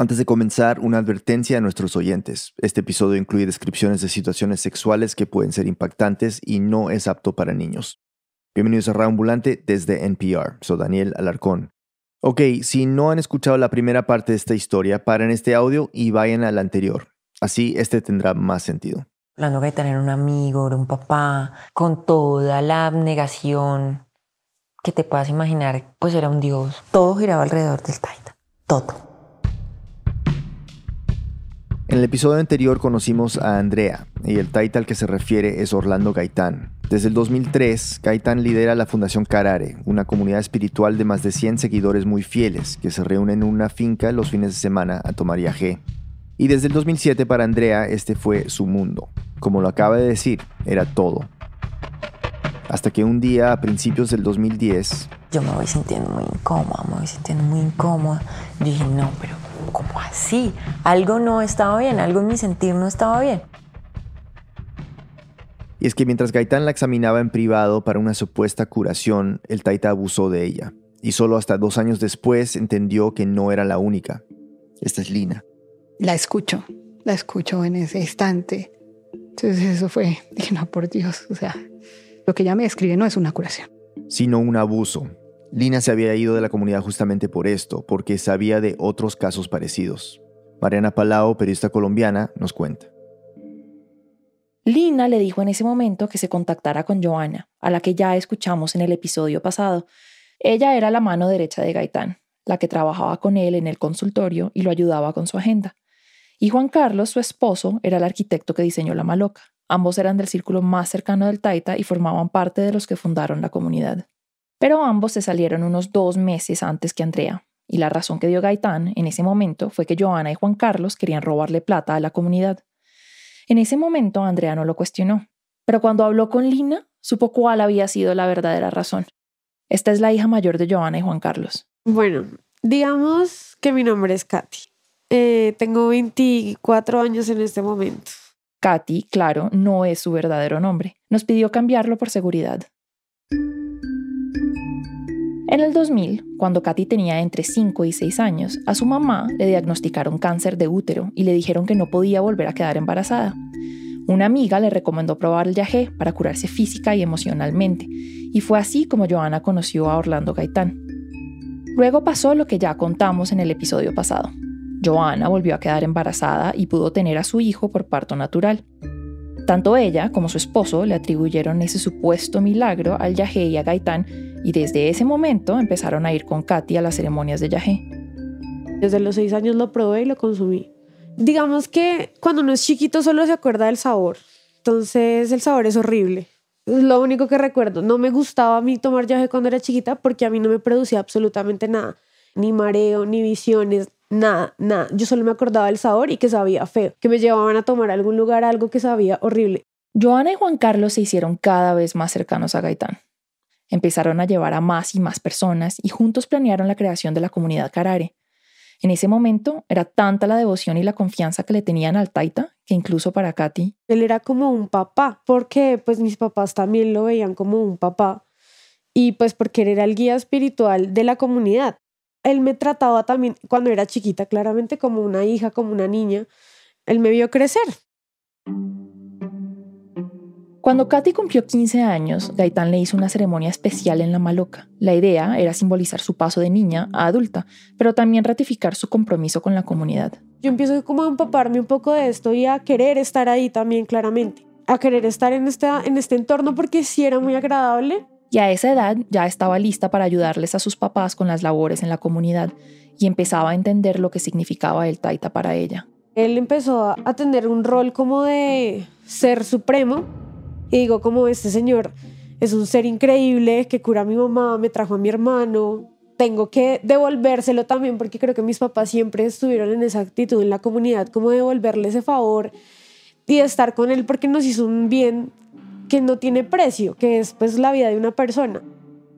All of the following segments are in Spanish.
Antes de comenzar, una advertencia a nuestros oyentes. Este episodio incluye descripciones de situaciones sexuales que pueden ser impactantes y no es apto para niños. Bienvenidos a Ambulante desde NPR. Soy Daniel Alarcón. Ok, si no han escuchado la primera parte de esta historia, paren este audio y vayan al anterior. Así este tendrá más sentido. Hablando de tener un amigo, un papá, con toda la abnegación que te puedas imaginar, pues era un dios. Todo giraba alrededor del Taita. Todo. En el episodio anterior conocimos a Andrea y el al que se refiere es Orlando Gaitán. Desde el 2003, Gaitán lidera la Fundación Carare, una comunidad espiritual de más de 100 seguidores muy fieles que se reúnen en una finca los fines de semana a tomar viaje. Y desde el 2007 para Andrea este fue su mundo. Como lo acaba de decir, era todo. Hasta que un día, a principios del 2010... Yo me voy sintiendo muy incómoda, me voy sintiendo muy incómoda. dije, no, pero ¿cómo así? Algo no estaba bien, algo en mi sentir no estaba bien. Y es que mientras Gaitán la examinaba en privado para una supuesta curación, el Taita abusó de ella. Y solo hasta dos años después entendió que no era la única. Esta es Lina. La escucho, la escucho en ese instante. Entonces eso fue, dije, no, por Dios, o sea, lo que ella me describe no es una curación. Sino un abuso, Lina se había ido de la comunidad justamente por esto, porque sabía de otros casos parecidos. Mariana Palau, periodista colombiana, nos cuenta. Lina le dijo en ese momento que se contactara con Joana, a la que ya escuchamos en el episodio pasado. Ella era la mano derecha de Gaitán, la que trabajaba con él en el consultorio y lo ayudaba con su agenda. Y Juan Carlos, su esposo, era el arquitecto que diseñó la maloca. Ambos eran del círculo más cercano del Taita y formaban parte de los que fundaron la comunidad. Pero ambos se salieron unos dos meses antes que Andrea, y la razón que dio Gaitán en ese momento fue que Joana y Juan Carlos querían robarle plata a la comunidad. En ese momento Andrea no lo cuestionó, pero cuando habló con Lina, supo cuál había sido la verdadera razón. Esta es la hija mayor de Joana y Juan Carlos. Bueno, digamos que mi nombre es Katy. Eh, tengo 24 años en este momento. Katy, claro, no es su verdadero nombre. Nos pidió cambiarlo por seguridad. En el 2000, cuando Katy tenía entre 5 y 6 años, a su mamá le diagnosticaron cáncer de útero y le dijeron que no podía volver a quedar embarazada. Una amiga le recomendó probar el yagé para curarse física y emocionalmente, y fue así como Joana conoció a Orlando Gaitán. Luego pasó lo que ya contamos en el episodio pasado. Joana volvió a quedar embarazada y pudo tener a su hijo por parto natural. Tanto ella como su esposo le atribuyeron ese supuesto milagro al yagé y a Gaitán y desde ese momento empezaron a ir con Katy a las ceremonias de yagé. Desde los seis años lo probé y lo consumí. Digamos que cuando uno es chiquito solo se acuerda del sabor, entonces el sabor es horrible. Es lo único que recuerdo. No me gustaba a mí tomar yagé cuando era chiquita porque a mí no me producía absolutamente nada, ni mareo, ni visiones, nada, nada. Yo solo me acordaba del sabor y que sabía feo, que me llevaban a tomar a algún lugar algo que sabía horrible. Joana y Juan Carlos se hicieron cada vez más cercanos a Gaitán. Empezaron a llevar a más y más personas y juntos planearon la creación de la comunidad Carare. En ese momento era tanta la devoción y la confianza que le tenían al Taita que incluso para Katy. Él era como un papá, porque pues mis papás también lo veían como un papá y pues porque él era el guía espiritual de la comunidad. Él me trataba también cuando era chiquita claramente como una hija, como una niña. Él me vio crecer. Cuando Katy cumplió 15 años, Gaitán le hizo una ceremonia especial en la Maloca. La idea era simbolizar su paso de niña a adulta, pero también ratificar su compromiso con la comunidad. Yo empiezo como a empaparme un poco de esto y a querer estar ahí también claramente, a querer estar en este, en este entorno porque sí era muy agradable. Y a esa edad ya estaba lista para ayudarles a sus papás con las labores en la comunidad y empezaba a entender lo que significaba el taita para ella. Él empezó a tener un rol como de ser supremo y digo, como este señor es un ser increíble que cura a mi mamá, me trajo a mi hermano, tengo que devolvérselo también porque creo que mis papás siempre estuvieron en esa actitud en la comunidad, como devolverle ese favor y estar con él porque nos hizo un bien que no tiene precio, que es pues la vida de una persona.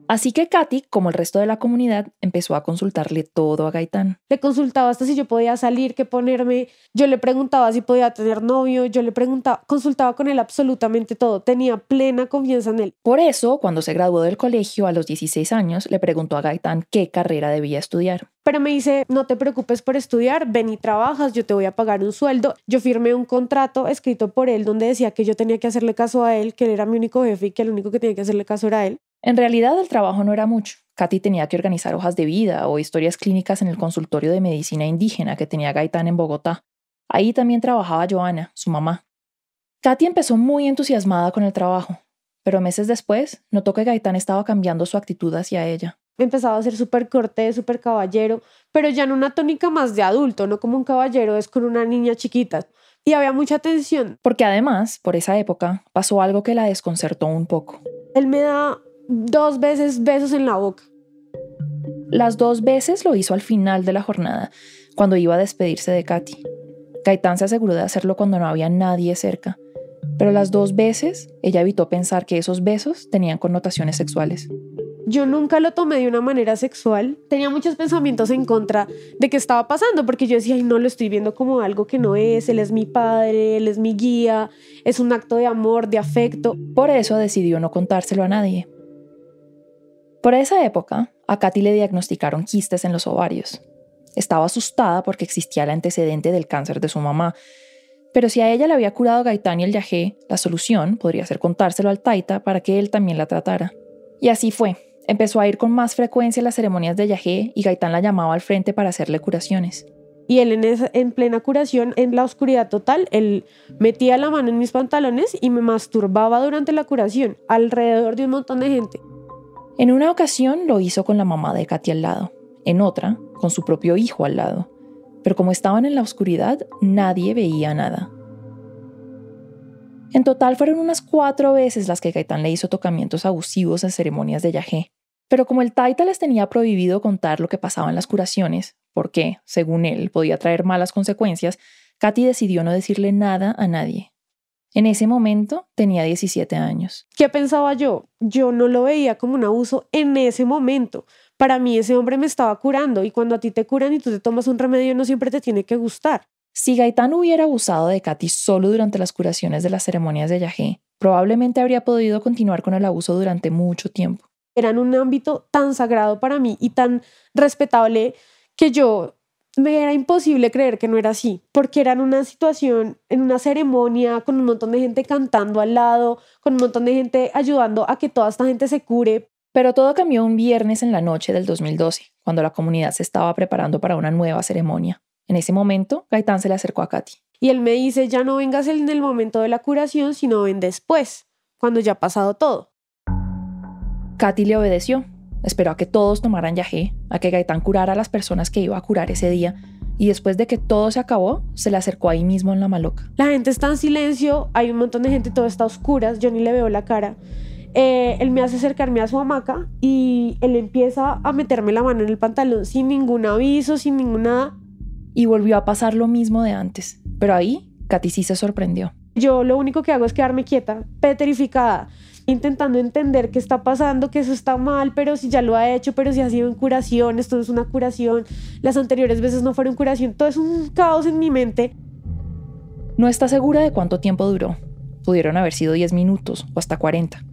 Así que Katy, como el resto de la comunidad, empezó a consultarle todo a Gaitán. Le consultaba hasta si yo podía salir, qué ponerme. Yo le preguntaba si podía tener novio. Yo le preguntaba, consultaba con él absolutamente todo. Tenía plena confianza en él. Por eso, cuando se graduó del colegio a los 16 años, le preguntó a Gaitán qué carrera debía estudiar. Pero me dice, no te preocupes por estudiar, ven y trabajas, yo te voy a pagar un sueldo. Yo firmé un contrato escrito por él donde decía que yo tenía que hacerle caso a él, que él era mi único jefe y que el único que tenía que hacerle caso era él. En realidad el trabajo no era mucho. Katy tenía que organizar hojas de vida o historias clínicas en el consultorio de medicina indígena que tenía Gaitán en Bogotá. Ahí también trabajaba Joana, su mamá. Katy empezó muy entusiasmada con el trabajo, pero meses después notó que Gaitán estaba cambiando su actitud hacia ella. Empezaba a ser súper cortés, súper caballero, pero ya en una tónica más de adulto, no como un caballero, es con una niña chiquita. Y había mucha tensión. Porque además, por esa época, pasó algo que la desconcertó un poco. Él me da dos veces besos en la boca. Las dos veces lo hizo al final de la jornada, cuando iba a despedirse de Katy. Gaitán se aseguró de hacerlo cuando no había nadie cerca, pero las dos veces ella evitó pensar que esos besos tenían connotaciones sexuales. Yo nunca lo tomé de una manera sexual. Tenía muchos pensamientos en contra de qué estaba pasando, porque yo decía, ay, no lo estoy viendo como algo que no es, él es mi padre, él es mi guía, es un acto de amor, de afecto. Por eso decidió no contárselo a nadie. Por esa época, a Katy le diagnosticaron quistes en los ovarios. Estaba asustada porque existía el antecedente del cáncer de su mamá, pero si a ella le había curado Gaitán y el yagé, la solución podría ser contárselo al Taita para que él también la tratara. Y así fue. Empezó a ir con más frecuencia a las ceremonias de yagé y Gaitán la llamaba al frente para hacerle curaciones. Y él en plena curación, en la oscuridad total, él metía la mano en mis pantalones y me masturbaba durante la curación, alrededor de un montón de gente. En una ocasión lo hizo con la mamá de Katy al lado, en otra con su propio hijo al lado, pero como estaban en la oscuridad, nadie veía nada. En total fueron unas cuatro veces las que Gaitán le hizo tocamientos abusivos en ceremonias de yagé. Pero como el Taita les tenía prohibido contar lo que pasaba en las curaciones, porque, según él, podía traer malas consecuencias, Katy decidió no decirle nada a nadie. En ese momento tenía 17 años. ¿Qué pensaba yo? Yo no lo veía como un abuso en ese momento. Para mí ese hombre me estaba curando y cuando a ti te curan y tú te tomas un remedio no siempre te tiene que gustar. Si Gaitán hubiera abusado de Katy solo durante las curaciones de las ceremonias de Yahé, probablemente habría podido continuar con el abuso durante mucho tiempo. Era en un ámbito tan sagrado para mí y tan respetable que yo me era imposible creer que no era así, porque era en una situación, en una ceremonia, con un montón de gente cantando al lado, con un montón de gente ayudando a que toda esta gente se cure. Pero todo cambió un viernes en la noche del 2012, cuando la comunidad se estaba preparando para una nueva ceremonia. En ese momento, Gaitán se le acercó a Katy. Y él me dice, ya no vengas en el momento de la curación, sino ven después, cuando ya ha pasado todo. Katy le obedeció Esperó a que todos tomaran yagé, a que Gaitán curara a las personas que iba a curar ese día, y después de que todo se acabó, se le acercó ahí mismo en la maloca. La gente está en silencio, hay un montón de gente, todo está a oscuras, yo ni le veo la cara. Eh, él me hace acercarme a su hamaca y él empieza a meterme la mano en el pantalón sin ningún aviso, sin ninguna... Y volvió a pasar lo mismo de antes, pero ahí Katy sí se sorprendió. Yo lo único que hago es quedarme quieta, petrificada intentando entender qué está pasando, que eso está mal, pero si ya lo ha hecho, pero si ha sido en curación, esto es una curación, las anteriores veces no fueron curación, todo es un caos en mi mente. No está segura de cuánto tiempo duró. Pudieron haber sido 10 minutos o hasta 40.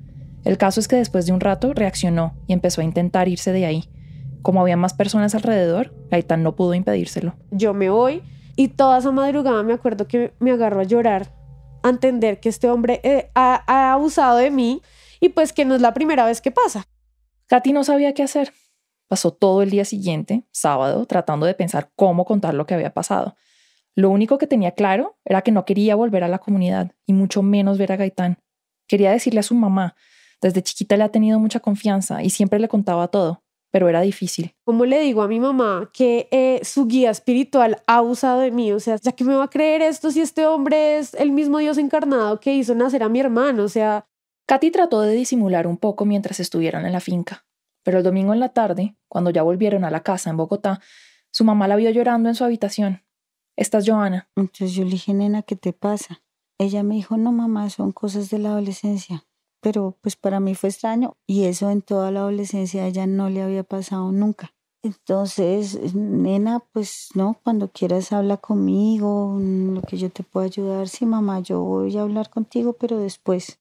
El caso es que después de un rato reaccionó y empezó a intentar irse de ahí. Como había más personas alrededor, Gaitán no pudo impedírselo. Yo me voy y toda esa madrugada me acuerdo que me agarro a llorar entender que este hombre eh, ha, abusado de mí y pues que no es la primera vez que pasa. Katy no sabía qué hacer. Pasó todo el día siguiente, sábado, tratando de pensar cómo contar lo que había pasado. Lo único que tenía claro era que no quería volver a la comunidad y mucho menos ver a Gaitán. Quería decirle a su mamá. Desde chiquita le ha tenido mucha confianza y siempre le contaba todo pero era difícil. ¿Cómo le digo a mi mamá que eh, su guía espiritual ha abusado de mí? O sea, ya que me va a creer esto si este hombre es el mismo Dios encarnado que hizo nacer a mi hermano, o sea... Katy trató de disimular un poco mientras estuvieran en la finca, pero el domingo en la tarde, cuando ya volvieron a la casa en Bogotá, su mamá la vio llorando en su habitación. Esta es Joana. Entonces yo le dije, nena, ¿qué te pasa? Ella me dijo, no, mamá, son cosas de la adolescencia. Pero pues para mí fue extraño y eso en toda la adolescencia a ella no le había pasado nunca. Entonces, nena, pues no, cuando quieras habla conmigo, lo que yo te pueda ayudar. Sí, mamá, yo voy a hablar contigo, pero después.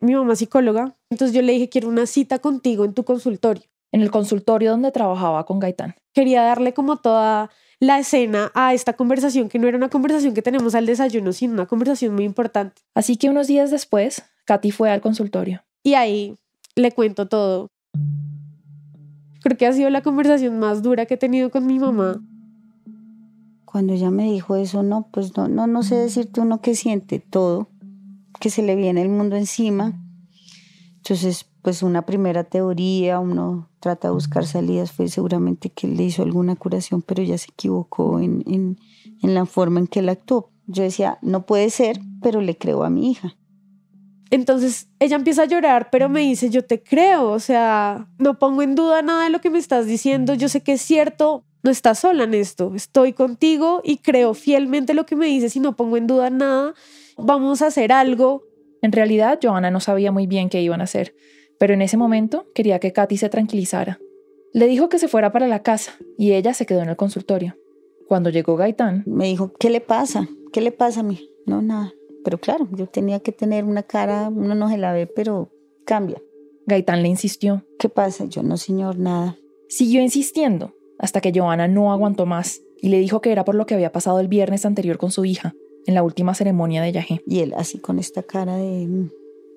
Mi mamá es psicóloga, entonces yo le dije, quiero una cita contigo en tu consultorio. En el consultorio donde trabajaba con Gaitán. Quería darle como toda la escena a esta conversación, que no era una conversación que tenemos al desayuno, sino una conversación muy importante. Así que unos días después, Katy fue al consultorio. Y ahí le cuento todo. Creo que ha sido la conversación más dura que he tenido con mi mamá. Cuando ella me dijo eso, no, pues no, no, no sé decirte uno que siente todo, que se le viene el mundo encima. Entonces, pues una primera teoría, uno trata de buscar salidas, fue seguramente que le hizo alguna curación, pero ella se equivocó en, en, en la forma en que él actuó. Yo decía, no puede ser, pero le creo a mi hija. Entonces ella empieza a llorar, pero me dice, yo te creo, o sea, no pongo en duda nada de lo que me estás diciendo, yo sé que es cierto, no estás sola en esto, estoy contigo y creo fielmente lo que me dices y no pongo en duda nada, vamos a hacer algo. En realidad, Johanna no sabía muy bien qué iban a hacer, pero en ese momento quería que Katy se tranquilizara. Le dijo que se fuera para la casa y ella se quedó en el consultorio. Cuando llegó Gaitán, me dijo, ¿qué le pasa? ¿Qué le pasa a mí? No, nada. Pero claro, yo tenía que tener una cara, uno no se la ve, pero cambia. Gaitán le insistió. ¿Qué pasa? Yo no, señor, nada. Siguió insistiendo hasta que Joana no aguantó más y le dijo que era por lo que había pasado el viernes anterior con su hija, en la última ceremonia de Yajé. Y él así con esta cara de,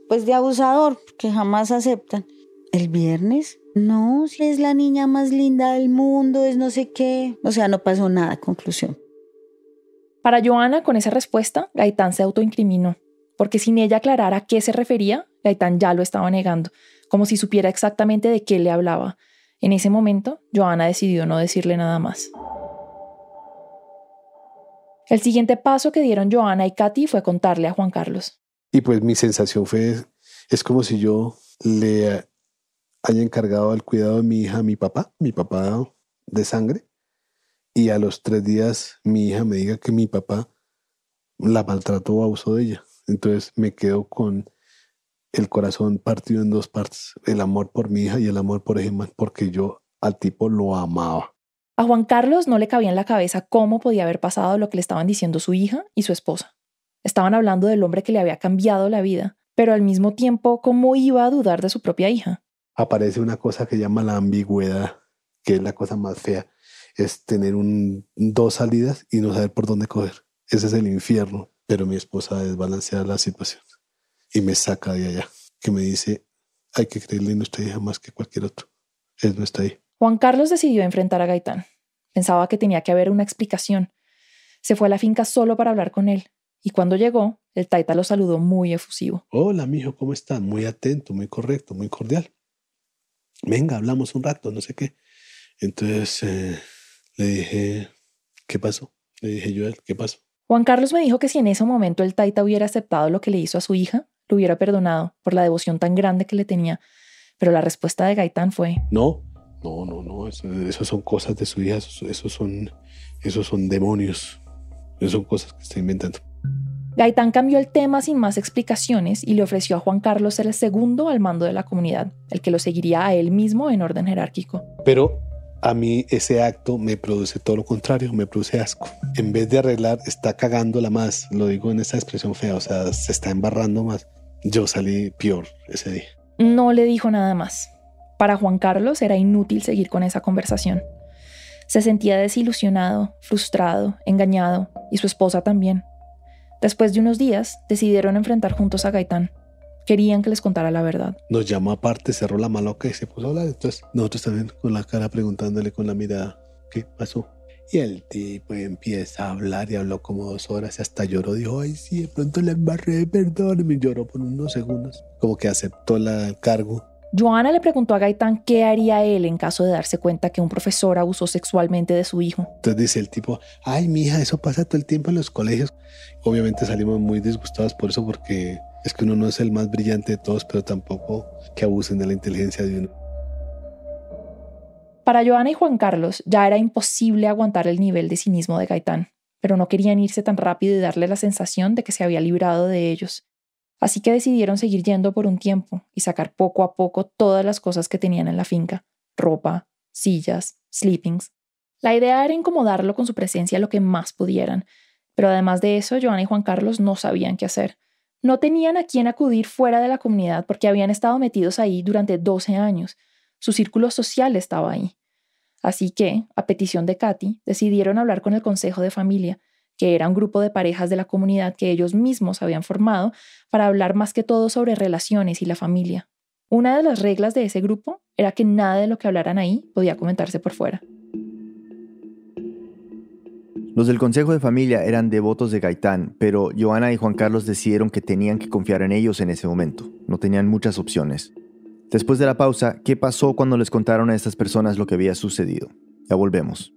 pues de abusador, que jamás aceptan. ¿El viernes? No, si es la niña más linda del mundo, es no sé qué. O sea, no pasó nada, conclusión. Para Joana, con esa respuesta, Gaitán se autoincriminó, porque sin ella aclarar a qué se refería, Gaitán ya lo estaba negando, como si supiera exactamente de qué le hablaba. En ese momento, Joana decidió no decirle nada más. El siguiente paso que dieron Joana y Katy fue contarle a Juan Carlos. Y pues mi sensación fue, es como si yo le haya encargado el cuidado de mi hija a mi papá, mi papá de sangre, y a los tres días mi hija me diga que mi papá la maltrató o abusó de ella. Entonces me quedo con el corazón partido en dos partes, el amor por mi hija y el amor por Gemma, porque yo al tipo lo amaba. A Juan Carlos no le cabía en la cabeza cómo podía haber pasado lo que le estaban diciendo su hija y su esposa. Estaban hablando del hombre que le había cambiado la vida, pero al mismo tiempo, ¿cómo iba a dudar de su propia hija? Aparece una cosa que llama la ambigüedad, que es la cosa más fea es tener un, dos salidas y no saber por dónde coger. Ese es el infierno. Pero mi esposa desbalancea la situación y me saca de allá, que me dice, hay que creerle en nuestra hija más que cualquier otro. Es nuestra hija. Juan Carlos decidió enfrentar a Gaitán. Pensaba que tenía que haber una explicación. Se fue a la finca solo para hablar con él. Y cuando llegó, el taita lo saludó muy efusivo. Hola, mijo, ¿cómo estás? Muy atento, muy correcto, muy cordial. Venga, hablamos un rato, no sé qué. Entonces, eh, le dije, ¿qué pasó? Le dije yo, ¿qué pasó? Juan Carlos me dijo que si en ese momento el Taita hubiera aceptado lo que le hizo a su hija, lo hubiera perdonado por la devoción tan grande que le tenía. Pero la respuesta de Gaitán fue: No, no, no, no. Eso, son cosas de su hija, esos, son, esos son demonios. Esas son cosas que está inventando. Gaitán cambió el tema sin más explicaciones y le ofreció a Juan Carlos ser el segundo al mando de la comunidad, el que lo seguiría a él mismo en orden jerárquico. Pero a mí ese acto me produce todo lo contrario, me produce asco. En vez de arreglar, está cagándola más. Lo digo en esa expresión fea, o sea, se está embarrando más. Yo salí peor ese día. No le dijo nada más. Para Juan Carlos era inútil seguir con esa conversación. Se sentía desilusionado, frustrado, engañado, y su esposa también. Después de unos días, decidieron enfrentar juntos a Gaitán. Querían que les contara la verdad. Nos llamó aparte, cerró la maloca y se puso a hablar. Entonces, nosotros también con la cara preguntándole con la mirada, ¿qué pasó? Y el tipo empieza a hablar y habló como dos horas y hasta lloró. Dijo, ay, sí, de pronto le embarré, perdóneme. Y lloró por unos segundos. Como que aceptó la, el cargo. Joana le preguntó a Gaitán qué haría él en caso de darse cuenta que un profesor abusó sexualmente de su hijo. Entonces dice el tipo, ay, mija, eso pasa todo el tiempo en los colegios. Obviamente salimos muy disgustados por eso porque es que uno no es el más brillante de todos, pero tampoco que abusen de la inteligencia de uno. Para Joana y Juan Carlos ya era imposible aguantar el nivel de cinismo de Gaitán, pero no querían irse tan rápido y darle la sensación de que se había librado de ellos. Así que decidieron seguir yendo por un tiempo y sacar poco a poco todas las cosas que tenían en la finca, ropa, sillas, sleepings. La idea era incomodarlo con su presencia lo que más pudieran, pero además de eso, Joana y Juan Carlos no sabían qué hacer. No tenían a quién acudir fuera de la comunidad porque habían estado metidos ahí durante 12 años. Su círculo social estaba ahí. Así que, a petición de Katy, decidieron hablar con el Consejo de Familia, que era un grupo de parejas de la comunidad que ellos mismos habían formado para hablar más que todo sobre relaciones y la familia. Una de las reglas de ese grupo era que nada de lo que hablaran ahí podía comentarse por fuera. Los del Consejo de Familia eran devotos de Gaitán, pero Joana y Juan Carlos decidieron que tenían que confiar en ellos en ese momento. No tenían muchas opciones. Después de la pausa, ¿qué pasó cuando les contaron a estas personas lo que había sucedido? Ya volvemos.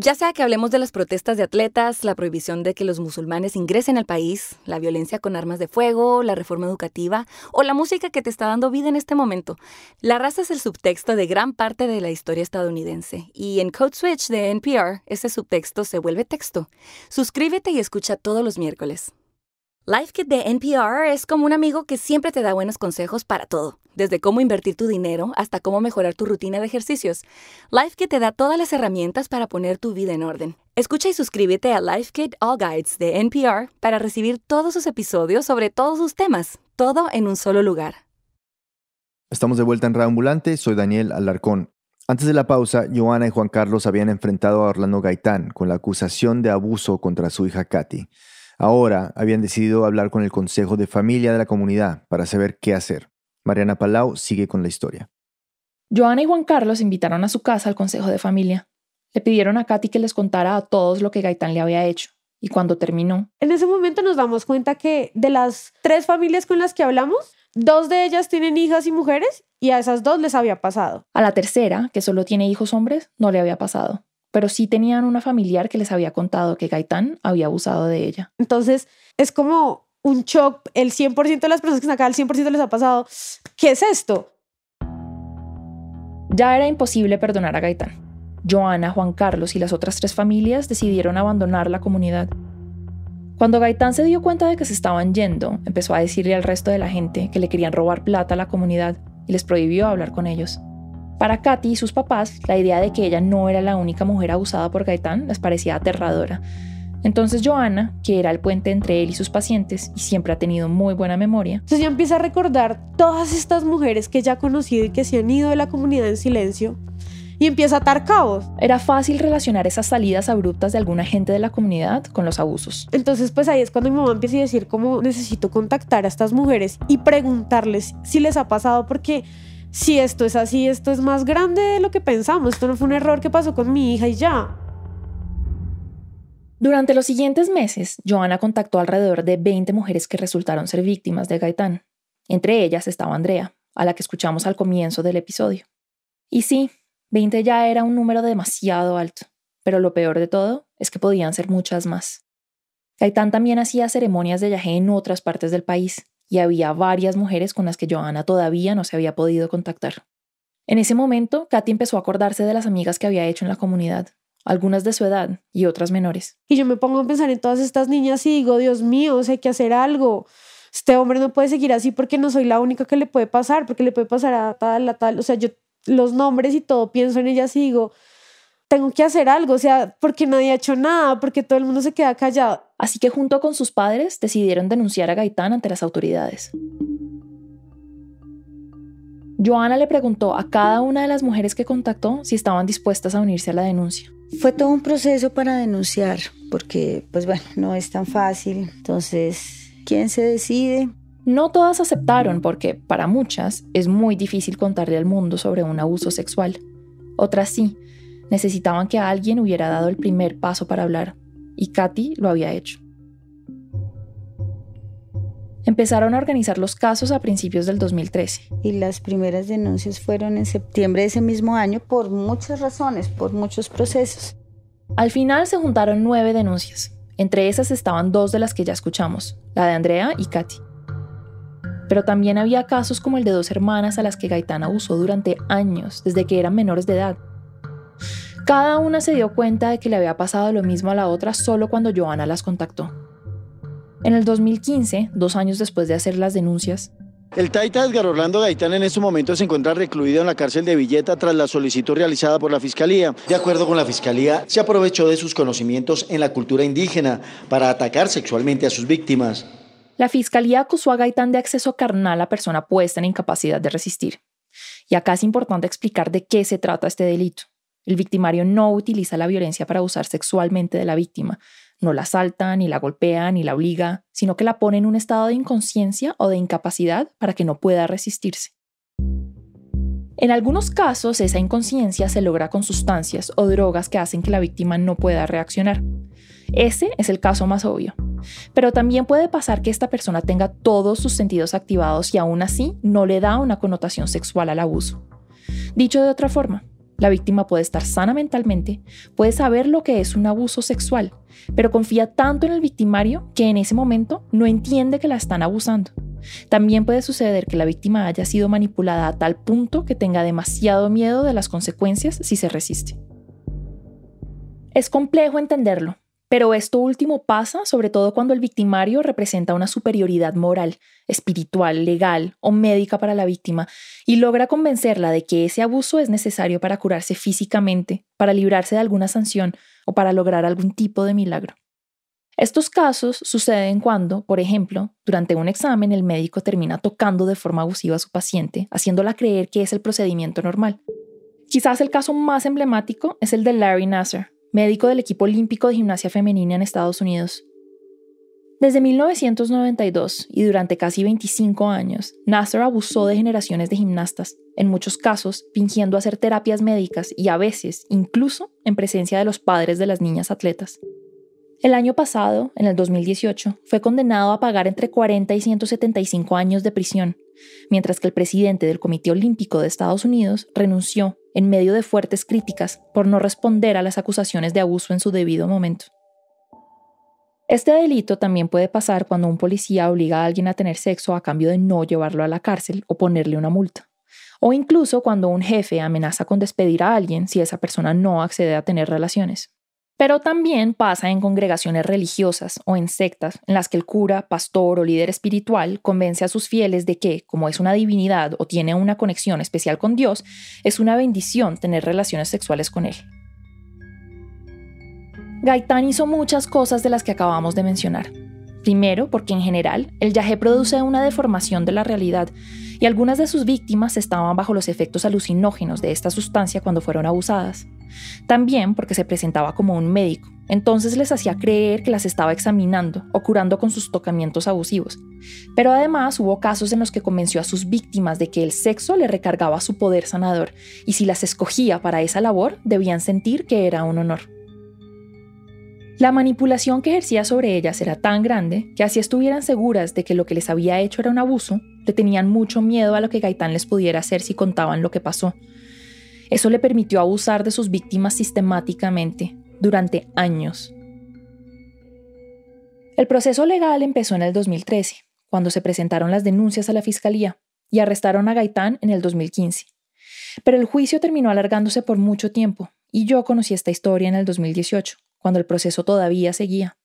Ya sea que hablemos de las protestas de atletas, la prohibición de que los musulmanes ingresen al país, la violencia con armas de fuego, la reforma educativa o la música que te está dando vida en este momento, la raza es el subtexto de gran parte de la historia estadounidense y en Code Switch de NPR ese subtexto se vuelve texto. Suscríbete y escucha todos los miércoles. Life Kit de NPR es como un amigo que siempre te da buenos consejos para todo, desde cómo invertir tu dinero hasta cómo mejorar tu rutina de ejercicios. Life Kit te da todas las herramientas para poner tu vida en orden. Escucha y suscríbete a Life Kit All Guides de NPR para recibir todos sus episodios sobre todos sus temas, todo en un solo lugar. Estamos de vuelta en Reambulante, soy Daniel Alarcón. Antes de la pausa, Joana y Juan Carlos habían enfrentado a Orlando Gaitán con la acusación de abuso contra su hija Katy. Ahora habían decidido hablar con el Consejo de Familia de la comunidad para saber qué hacer. Mariana Palau sigue con la historia. Joana y Juan Carlos invitaron a su casa al Consejo de Familia. Le pidieron a Katy que les contara a todos lo que Gaitán le había hecho. Y cuando terminó. En ese momento nos damos cuenta que de las tres familias con las que hablamos, dos de ellas tienen hijas y mujeres y a esas dos les había pasado. A la tercera, que solo tiene hijos hombres, no le había pasado pero sí tenían una familiar que les había contado que Gaitán había abusado de ella. Entonces, es como un shock. El 100% de las personas que están acá, el 100% les ha pasado. ¿Qué es esto? Ya era imposible perdonar a Gaitán. Joana, Juan Carlos y las otras tres familias decidieron abandonar la comunidad. Cuando Gaitán se dio cuenta de que se estaban yendo, empezó a decirle al resto de la gente que le querían robar plata a la comunidad y les prohibió hablar con ellos. Para Katy y sus papás, la idea de que ella no era la única mujer abusada por Gaitán les parecía aterradora. Entonces Joana, que era el puente entre él y sus pacientes y siempre ha tenido muy buena memoria, entonces ella empieza a recordar todas estas mujeres que ya ha conocido y que se han ido de la comunidad en silencio y empieza a atar cabos. Era fácil relacionar esas salidas abruptas de alguna gente de la comunidad con los abusos. Entonces, pues ahí es cuando mi mamá empieza a decir cómo necesito contactar a estas mujeres y preguntarles si les ha pasado porque si esto es así, esto es más grande de lo que pensamos. Esto no fue un error que pasó con mi hija y ya. Durante los siguientes meses, Joana contactó alrededor de 20 mujeres que resultaron ser víctimas de Gaitán. Entre ellas estaba Andrea, a la que escuchamos al comienzo del episodio. Y sí, 20 ya era un número demasiado alto, pero lo peor de todo es que podían ser muchas más. Gaitán también hacía ceremonias de yagé en otras partes del país, y había varias mujeres con las que Johanna todavía no se había podido contactar. En ese momento, Katy empezó a acordarse de las amigas que había hecho en la comunidad, algunas de su edad y otras menores. Y yo me pongo a pensar en todas estas niñas y digo, Dios mío, hay que hacer algo. Este hombre no puede seguir así porque no soy la única que le puede pasar, porque le puede pasar a tal, a tal. O sea, yo los nombres y todo pienso en ellas y digo, tengo que hacer algo, o sea, porque nadie ha hecho nada, porque todo el mundo se queda callado. Así que junto con sus padres decidieron denunciar a Gaitán ante las autoridades. Joana le preguntó a cada una de las mujeres que contactó si estaban dispuestas a unirse a la denuncia. Fue todo un proceso para denunciar, porque pues bueno, no es tan fácil. Entonces, ¿quién se decide? No todas aceptaron porque para muchas es muy difícil contarle al mundo sobre un abuso sexual. Otras sí, Necesitaban que alguien hubiera dado el primer paso para hablar, y Katy lo había hecho. Empezaron a organizar los casos a principios del 2013. Y las primeras denuncias fueron en septiembre de ese mismo año por muchas razones, por muchos procesos. Al final se juntaron nueve denuncias. Entre esas estaban dos de las que ya escuchamos, la de Andrea y Katy. Pero también había casos como el de dos hermanas a las que Gaitán abusó durante años, desde que eran menores de edad. Cada una se dio cuenta de que le había pasado lo mismo a la otra solo cuando Joana las contactó. En el 2015, dos años después de hacer las denuncias, el Taita Edgar Orlando Gaitán en este momento se encuentra recluido en la cárcel de Villeta tras la solicitud realizada por la Fiscalía. De acuerdo con la Fiscalía, se aprovechó de sus conocimientos en la cultura indígena para atacar sexualmente a sus víctimas. La Fiscalía acusó a Gaitán de acceso carnal a persona puesta en incapacidad de resistir. Y acá es importante explicar de qué se trata este delito. El victimario no utiliza la violencia para abusar sexualmente de la víctima, no la asalta, ni la golpea, ni la obliga, sino que la pone en un estado de inconsciencia o de incapacidad para que no pueda resistirse. En algunos casos, esa inconsciencia se logra con sustancias o drogas que hacen que la víctima no pueda reaccionar. Ese es el caso más obvio. Pero también puede pasar que esta persona tenga todos sus sentidos activados y aún así no le da una connotación sexual al abuso. Dicho de otra forma, la víctima puede estar sana mentalmente, puede saber lo que es un abuso sexual, pero confía tanto en el victimario que en ese momento no entiende que la están abusando. También puede suceder que la víctima haya sido manipulada a tal punto que tenga demasiado miedo de las consecuencias si se resiste. Es complejo entenderlo, pero esto último pasa sobre todo cuando el victimario representa una superioridad moral, espiritual, legal o médica para la víctima y logra convencerla de que ese abuso es necesario para curarse físicamente, para librarse de alguna sanción o para lograr algún tipo de milagro. Estos casos suceden cuando, por ejemplo, durante un examen el médico termina tocando de forma abusiva a su paciente, haciéndola creer que es el procedimiento normal. Quizás el caso más emblemático es el de Larry Nasser, médico del equipo olímpico de gimnasia femenina en Estados Unidos. Desde 1992 y durante casi 25 años, Nasser abusó de generaciones de gimnastas, en muchos casos fingiendo hacer terapias médicas y a veces incluso en presencia de los padres de las niñas atletas. El año pasado, en el 2018, fue condenado a pagar entre 40 y 175 años de prisión, mientras que el presidente del Comité Olímpico de Estados Unidos renunció en medio de fuertes críticas por no responder a las acusaciones de abuso en su debido momento. Este delito también puede pasar cuando un policía obliga a alguien a tener sexo a cambio de no llevarlo a la cárcel o ponerle una multa. O incluso cuando un jefe amenaza con despedir a alguien si esa persona no accede a tener relaciones. Pero también pasa en congregaciones religiosas o en sectas en las que el cura, pastor o líder espiritual convence a sus fieles de que, como es una divinidad o tiene una conexión especial con Dios, es una bendición tener relaciones sexuales con él. Gaitán hizo muchas cosas de las que acabamos de mencionar. Primero, porque en general el yagé produce una deformación de la realidad y algunas de sus víctimas estaban bajo los efectos alucinógenos de esta sustancia cuando fueron abusadas. También porque se presentaba como un médico, entonces les hacía creer que las estaba examinando o curando con sus tocamientos abusivos. Pero además hubo casos en los que convenció a sus víctimas de que el sexo le recargaba su poder sanador y si las escogía para esa labor debían sentir que era un honor. La manipulación que ejercía sobre ellas era tan grande que así estuvieran seguras de que lo que les había hecho era un abuso, le tenían mucho miedo a lo que Gaitán les pudiera hacer si contaban lo que pasó. Eso le permitió abusar de sus víctimas sistemáticamente durante años. El proceso legal empezó en el 2013, cuando se presentaron las denuncias a la fiscalía y arrestaron a Gaitán en el 2015. Pero el juicio terminó alargándose por mucho tiempo y yo conocí esta historia en el 2018 cuando el proceso todavía seguía.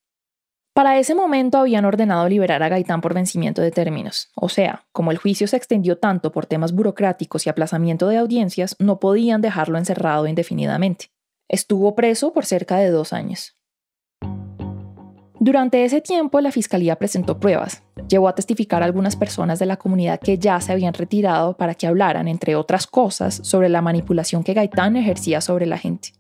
Para ese momento habían ordenado liberar a Gaitán por vencimiento de términos, o sea, como el juicio se extendió tanto por temas burocráticos y aplazamiento de audiencias, no podían dejarlo encerrado indefinidamente. Estuvo preso por cerca de dos años. Durante ese tiempo, la fiscalía presentó pruebas. Llevó a testificar a algunas personas de la comunidad que ya se habían retirado para que hablaran, entre otras cosas, sobre la manipulación que Gaitán ejercía sobre la gente.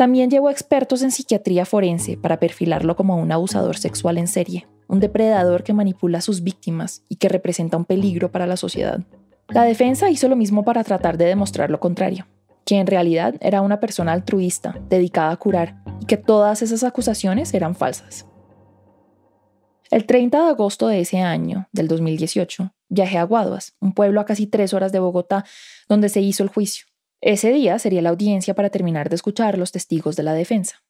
También llevó expertos en psiquiatría forense para perfilarlo como un abusador sexual en serie, un depredador que manipula a sus víctimas y que representa un peligro para la sociedad. La defensa hizo lo mismo para tratar de demostrar lo contrario, que en realidad era una persona altruista, dedicada a curar, y que todas esas acusaciones eran falsas. El 30 de agosto de ese año, del 2018, viajé a Guaduas, un pueblo a casi tres horas de Bogotá, donde se hizo el juicio. Ese día sería la audiencia para terminar de escuchar los testigos de la defensa.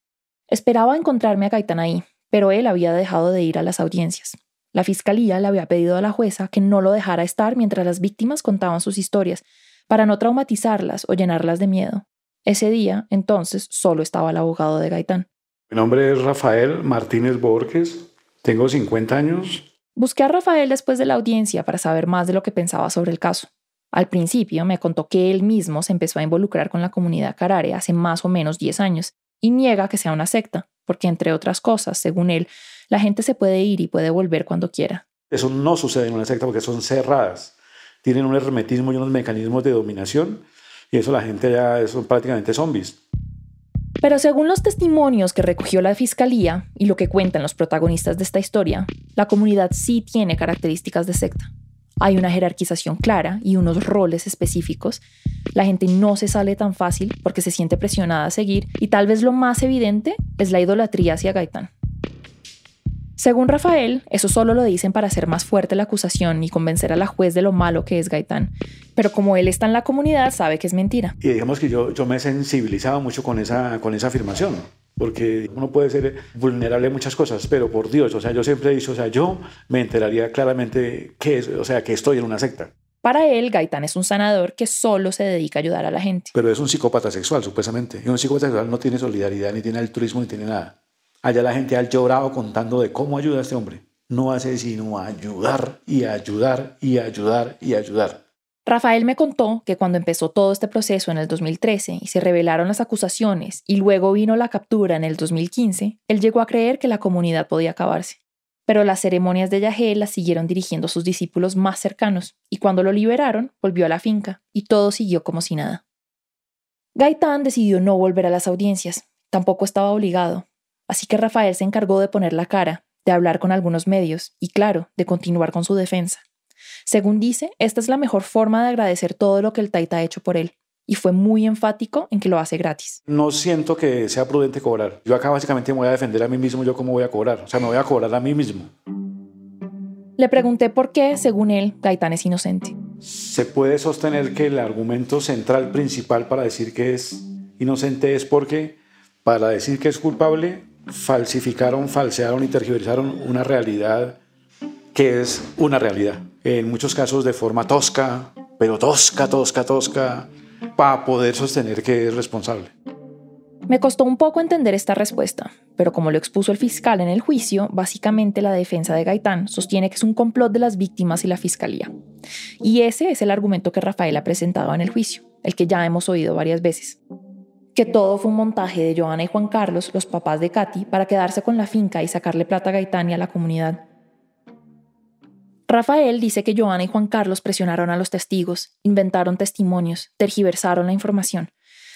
Esperaba encontrarme a Gaitán ahí, pero él había dejado de ir a las audiencias. La fiscalía le había pedido a la jueza que no lo dejara estar mientras las víctimas contaban sus historias, para no traumatizarlas o llenarlas de miedo. Ese día, entonces, solo estaba el abogado de Gaitán. Mi nombre es Rafael Martínez Borges, Tengo 50 años. Busqué a Rafael después de la audiencia para saber más de lo que pensaba sobre el caso. Al principio me contó que él mismo se empezó a involucrar con la comunidad carare hace más o menos 10 años y niega que sea una secta, porque entre otras cosas, según él, la gente se puede ir y puede volver cuando quiera. Eso no sucede en una secta porque son cerradas. Tienen un hermetismo y unos mecanismos de dominación y eso la gente ya son prácticamente zombies. Pero según los testimonios que recogió la fiscalía y lo que cuentan los protagonistas de esta historia, la comunidad sí tiene características de secta. Hay una jerarquización clara y unos roles específicos. La gente no se sale tan fácil porque se siente presionada a seguir y tal vez lo más evidente es la idolatría hacia Gaitán. Según Rafael, eso solo lo dicen para hacer más fuerte la acusación y convencer a la juez de lo malo que es Gaitán. Pero como él está en la comunidad, sabe que es mentira. Y digamos que yo, me he sensibilizado mucho con esa afirmación porque uno puede ser vulnerable a muchas cosas, pero por Dios, o sea, yo siempre he dicho, o sea, yo me enteraría claramente que, es, o sea, que estoy en una secta. Para él, Gaitán es un sanador que solo se dedica a ayudar a la gente. Pero es un psicópata sexual, supuestamente. Y un psicópata sexual no tiene solidaridad, ni tiene altruismo, ni tiene nada. Allá la gente ha llorado contando de cómo ayuda a este hombre. No hace sino ayudar y ayudar y ayudar y ayudar. Rafael me contó que cuando empezó todo este proceso en el 2013 y se revelaron las acusaciones y luego vino la captura en el 2015, él llegó a creer que la comunidad podía acabarse. Pero las ceremonias de Yahé las siguieron dirigiendo sus discípulos más cercanos y cuando lo liberaron volvió a la finca y todo siguió como si nada. Gaitán decidió no volver a las audiencias, tampoco estaba obligado, Así que Rafael se encargó de poner la cara, de hablar con algunos medios y, claro, de continuar con su defensa. Según dice, esta es la mejor forma de agradecer todo lo que el Taita ha hecho por él, y fue muy enfático en que lo hace gratis. No siento que sea prudente cobrar. Yo acá básicamente me voy a defender a mí mismo, yo cómo voy a cobrar. O sea, me voy a cobrar a mí mismo. Le pregunté por qué, según él, Gaitán es inocente. Se puede sostener que el argumento central principal para decir que es inocente es porque para decir que es culpable falsificaron, falsearon y tergiversaron una realidad que es una realidad. En muchos casos de forma tosca, pero tosca, tosca, tosca, para poder sostener que es responsable. Me costó un poco entender esta respuesta, pero como lo expuso el fiscal en el juicio, básicamente la defensa de Gaitán sostiene que es un complot de las víctimas y la fiscalía. Y ese es el argumento que Rafael ha presentado en el juicio, el que ya hemos oído varias veces que todo fue un montaje de Joana y Juan Carlos, los papás de Katy, para quedarse con la finca y sacarle plata a Gaitán y a la comunidad. Rafael dice que Joana y Juan Carlos presionaron a los testigos, inventaron testimonios, tergiversaron la información.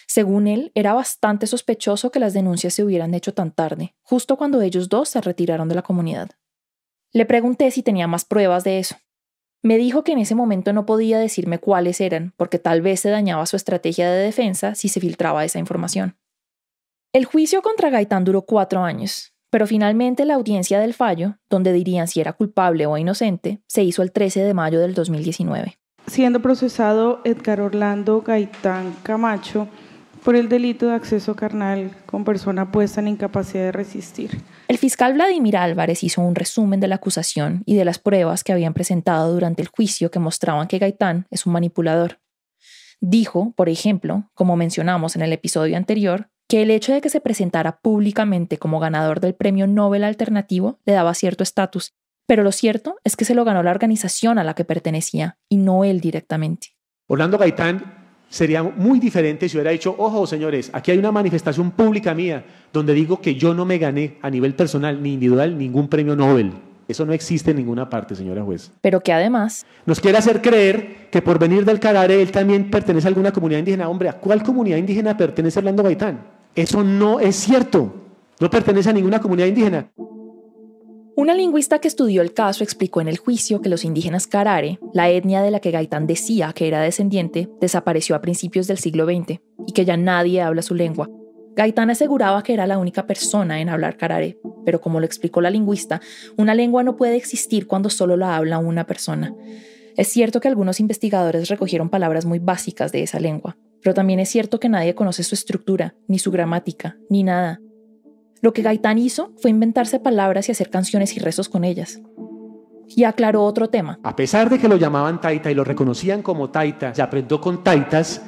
Según él, era bastante sospechoso que las denuncias se hubieran hecho tan tarde, justo cuando ellos dos se retiraron de la comunidad. Le pregunté si tenía más pruebas de eso, me dijo que en ese momento no podía decirme cuáles eran, porque tal vez se dañaba su estrategia de defensa si se filtraba esa información. El juicio contra Gaitán duró cuatro años, pero finalmente la audiencia del fallo, donde dirían si era culpable o inocente, se hizo el 13 de mayo del 2019. Siendo procesado Edgar Orlando Gaitán Camacho por el delito de acceso carnal con persona puesta en incapacidad de resistir. El fiscal Vladimir Álvarez hizo un resumen de la acusación y de las pruebas que habían presentado durante el juicio que mostraban que Gaitán es un manipulador. Dijo, por ejemplo, como mencionamos en el episodio anterior, que el hecho de que se presentara públicamente como ganador del premio Nobel alternativo le daba cierto estatus, pero lo cierto es que se lo ganó la organización a la que pertenecía y no él directamente. Orlando Gaitán sería muy diferente si hubiera dicho, ojo señores, aquí hay una manifestación pública mía donde digo que yo no me gané a nivel personal ni individual ningún premio Nobel. Eso no existe en ninguna parte, señora juez. Pero que además... Nos quiere hacer creer que por venir del Carare él también pertenece a alguna comunidad indígena. Hombre, ¿a cuál comunidad indígena pertenece Orlando Gaitán? Eso no es cierto. No pertenece a ninguna comunidad indígena. Una lingüista que estudió el caso explicó en el juicio que los indígenas Carare, la etnia de la que Gaitán decía que era descendiente, desapareció a principios del siglo XX y que ya nadie habla su lengua. Gaitán aseguraba que era la única persona en hablar Carare, pero como lo explicó la lingüista, una lengua no puede existir cuando solo la habla una persona. Es cierto que algunos investigadores recogieron palabras muy básicas de esa lengua, pero también es cierto que nadie conoce su estructura, ni su gramática, ni nada. Lo que Gaitán hizo fue inventarse palabras y hacer canciones y rezos con ellas. Y aclaró otro tema. A pesar de que lo llamaban taita y lo reconocían como taita, se aprendió con taitas,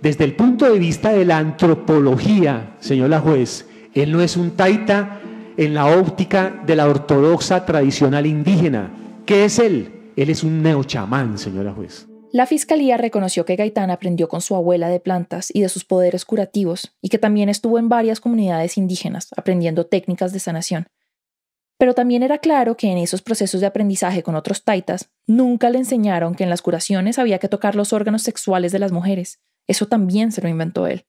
desde el punto de vista de la antropología, señor la juez, él no es un taita en la óptica de la ortodoxa tradicional indígena. ¿Qué es él? Él es un neochamán, señora juez. La fiscalía reconoció que Gaitán aprendió con su abuela de plantas y de sus poderes curativos y que también estuvo en varias comunidades indígenas aprendiendo técnicas de sanación. Pero también era claro que en esos procesos de aprendizaje con otros taitas nunca le enseñaron que en las curaciones había que tocar los órganos sexuales de las mujeres. Eso también se lo inventó él.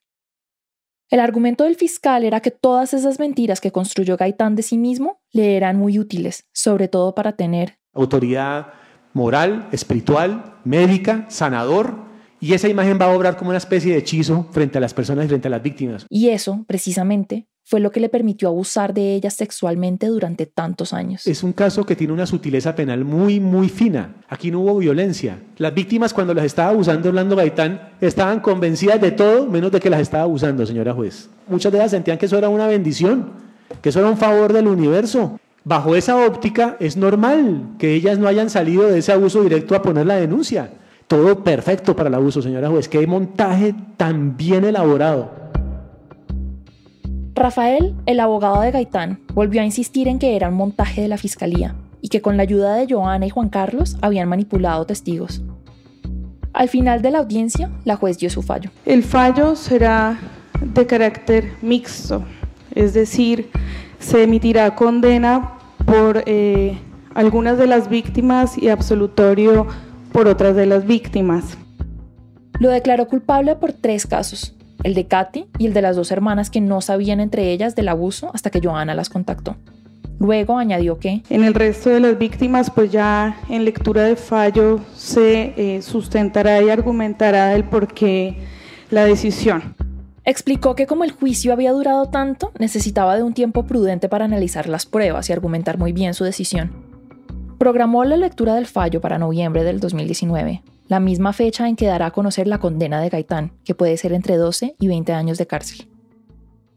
El argumento del fiscal era que todas esas mentiras que construyó Gaitán de sí mismo le eran muy útiles, sobre todo para tener autoridad moral, espiritual, médica, sanador, y esa imagen va a obrar como una especie de hechizo frente a las personas y frente a las víctimas. Y eso, precisamente, fue lo que le permitió abusar de ellas sexualmente durante tantos años. Es un caso que tiene una sutileza penal muy, muy fina. Aquí no hubo violencia. Las víctimas cuando las estaba abusando Orlando Gaitán estaban convencidas de todo menos de que las estaba abusando, señora juez. Muchas de ellas sentían que eso era una bendición, que eso era un favor del universo. Bajo esa óptica es normal que ellas no hayan salido de ese abuso directo a poner la denuncia. Todo perfecto para el abuso, señora juez. Qué montaje tan bien elaborado. Rafael, el abogado de Gaitán, volvió a insistir en que era un montaje de la fiscalía y que con la ayuda de Joana y Juan Carlos habían manipulado testigos. Al final de la audiencia, la juez dio su fallo. El fallo será de carácter mixto, es decir, se emitirá condena por eh, algunas de las víctimas y absolutorio por otras de las víctimas. Lo declaró culpable por tres casos, el de Katy y el de las dos hermanas que no sabían entre ellas del abuso hasta que Joana las contactó. Luego añadió que... En el resto de las víctimas, pues ya en lectura de fallo se eh, sustentará y argumentará el por qué la decisión. Explicó que como el juicio había durado tanto, necesitaba de un tiempo prudente para analizar las pruebas y argumentar muy bien su decisión. Programó la lectura del fallo para noviembre del 2019, la misma fecha en que dará a conocer la condena de Gaitán, que puede ser entre 12 y 20 años de cárcel.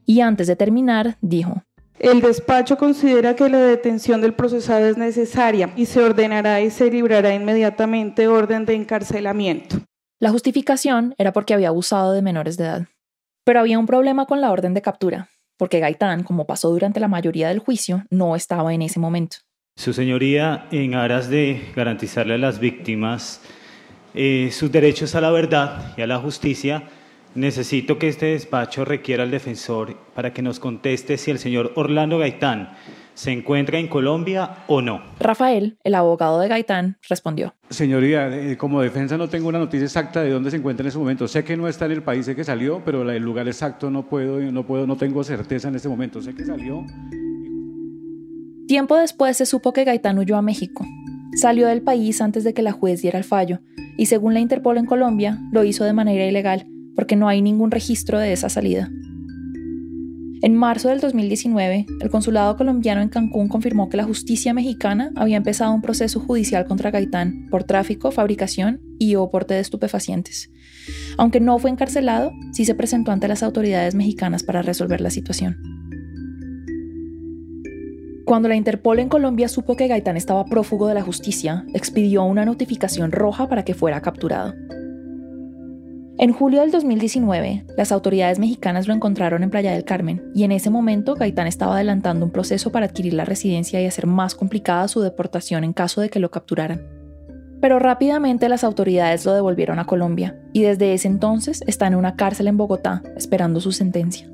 Y antes de terminar, dijo, el despacho considera que la detención del procesado es necesaria y se ordenará y se librará inmediatamente orden de encarcelamiento. La justificación era porque había abusado de menores de edad. Pero había un problema con la orden de captura, porque Gaitán, como pasó durante la mayoría del juicio, no estaba en ese momento. Su señoría, en aras de garantizarle a las víctimas eh, sus derechos a la verdad y a la justicia, necesito que este despacho requiera al defensor para que nos conteste si el señor Orlando Gaitán se encuentra en Colombia o no. Rafael, el abogado de Gaitán, respondió. Señoría, eh, como defensa no tengo una noticia exacta de dónde se encuentra en ese momento. Sé que no está en el país, sé que salió, pero el lugar exacto no puedo, no puedo, no tengo certeza en este momento. Sé que salió. Tiempo después se supo que Gaitán huyó a México. Salió del país antes de que la juez diera el fallo y según la Interpol en Colombia lo hizo de manera ilegal porque no hay ningún registro de esa salida. En marzo del 2019, el consulado colombiano en Cancún confirmó que la justicia mexicana había empezado un proceso judicial contra Gaitán por tráfico, fabricación y o porte de estupefacientes. Aunque no fue encarcelado, sí se presentó ante las autoridades mexicanas para resolver la situación. Cuando la Interpol en Colombia supo que Gaitán estaba prófugo de la justicia, expidió una notificación roja para que fuera capturado. En julio del 2019, las autoridades mexicanas lo encontraron en Playa del Carmen y en ese momento Gaitán estaba adelantando un proceso para adquirir la residencia y hacer más complicada su deportación en caso de que lo capturaran. Pero rápidamente las autoridades lo devolvieron a Colombia y desde ese entonces está en una cárcel en Bogotá esperando su sentencia.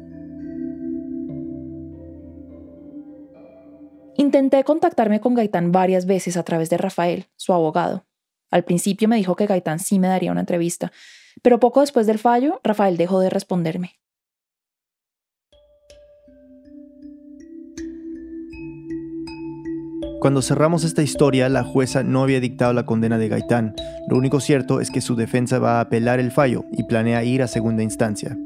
Intenté contactarme con Gaitán varias veces a través de Rafael, su abogado. Al principio me dijo que Gaitán sí me daría una entrevista, pero poco después del fallo, Rafael dejó de responderme. Cuando cerramos esta historia, la jueza no había dictado la condena de Gaitán. Lo único cierto es que su defensa va a apelar el fallo y planea ir a segunda instancia.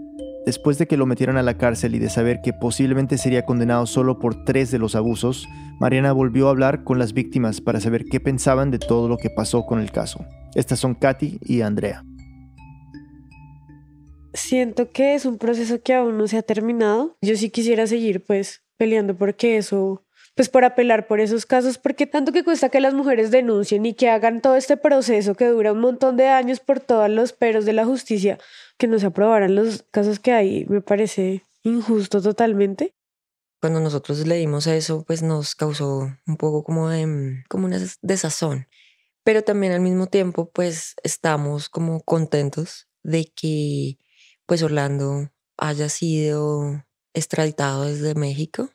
Después de que lo metieran a la cárcel y de saber que posiblemente sería condenado solo por tres de los abusos, Mariana volvió a hablar con las víctimas para saber qué pensaban de todo lo que pasó con el caso. Estas son Katy y Andrea siento que es un proceso que aún no se ha terminado. Yo sí quisiera seguir pues peleando porque eso, pues por apelar por esos casos, porque tanto que cuesta que las mujeres denuncien y que hagan todo este proceso que dura un montón de años por todos los peros de la justicia, que no se aprobaran los casos que hay, me parece injusto totalmente. Cuando nosotros leímos eso, pues nos causó un poco como de, mm, como una desazón. Pero también al mismo tiempo, pues estamos como contentos de que pues Orlando haya sido extraditado desde México.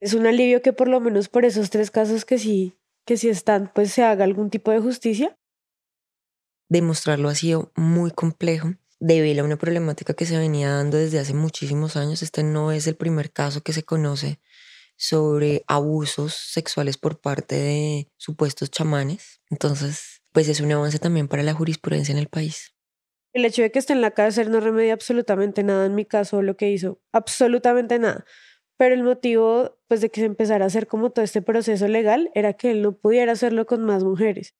Es un alivio que por lo menos por esos tres casos que sí, que sí están, pues se haga algún tipo de justicia. Demostrarlo ha sido muy complejo. Devela una problemática que se venía dando desde hace muchísimos años. Este no es el primer caso que se conoce sobre abusos sexuales por parte de supuestos chamanes. Entonces, pues es un avance también para la jurisprudencia en el país. El hecho de que esté en la cárcel no remedia absolutamente nada en mi caso lo que hizo, absolutamente nada. Pero el motivo pues de que se empezara a hacer como todo este proceso legal era que él no pudiera hacerlo con más mujeres.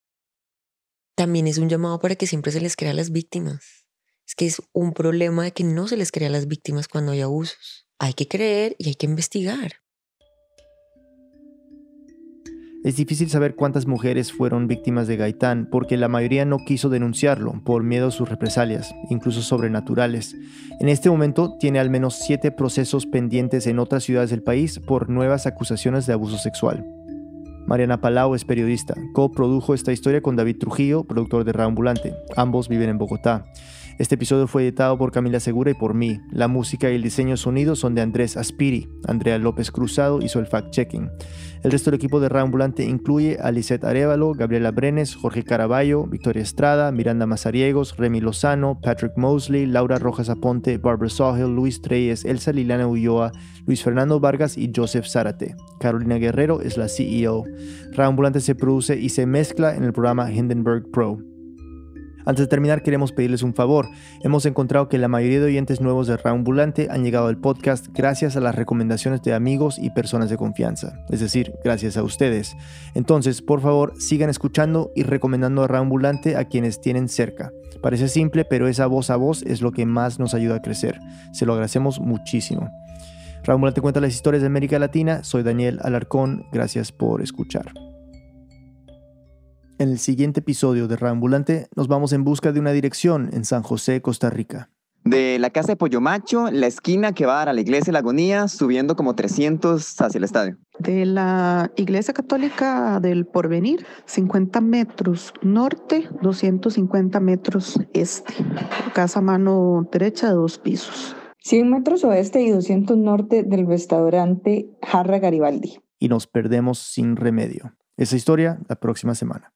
También es un llamado para que siempre se les crea a las víctimas. Es que es un problema de que no se les crea a las víctimas cuando hay abusos. Hay que creer y hay que investigar. Es difícil saber cuántas mujeres fueron víctimas de Gaitán porque la mayoría no quiso denunciarlo por miedo a sus represalias, incluso sobrenaturales. En este momento tiene al menos siete procesos pendientes en otras ciudades del país por nuevas acusaciones de abuso sexual. Mariana Palau es periodista, coprodujo esta historia con David Trujillo, productor de Raambulante. Ambos viven en Bogotá. Este episodio fue editado por Camila Segura y por mí. La música y el diseño sonido son de Andrés Aspiri. Andrea López Cruzado hizo el fact-checking. El resto del equipo de Raambulante incluye a Lisette Arevalo, Gabriela Brenes, Jorge Caraballo, Victoria Estrada, Miranda Mazariegos, Remy Lozano, Patrick Mosley, Laura Rojas Aponte, Barbara Sawhill, Luis Treyes, Elsa Liliana Ulloa, Luis Fernando Vargas y Joseph Zárate. Carolina Guerrero es la CEO. Raambulante se produce y se mezcla en el programa Hindenburg Pro. Antes de terminar, queremos pedirles un favor. Hemos encontrado que la mayoría de oyentes nuevos de Raambulante han llegado al podcast gracias a las recomendaciones de amigos y personas de confianza, es decir, gracias a ustedes. Entonces, por favor, sigan escuchando y recomendando a Raambulante a quienes tienen cerca. Parece simple, pero esa voz a voz es lo que más nos ayuda a crecer. Se lo agradecemos muchísimo. Raambulante cuenta las historias de América Latina. Soy Daniel Alarcón. Gracias por escuchar. En el siguiente episodio de Raambulante nos vamos en busca de una dirección en San José, Costa Rica. De la casa de Pollo Macho, la esquina que va a dar a la iglesia de la Agonía, subiendo como 300 hacia el estadio. De la iglesia católica del Porvenir, 50 metros norte, 250 metros este. Casa mano derecha de dos pisos. 100 metros oeste y 200 norte del restaurante Jarra Garibaldi. Y nos perdemos sin remedio. Esa historia la próxima semana.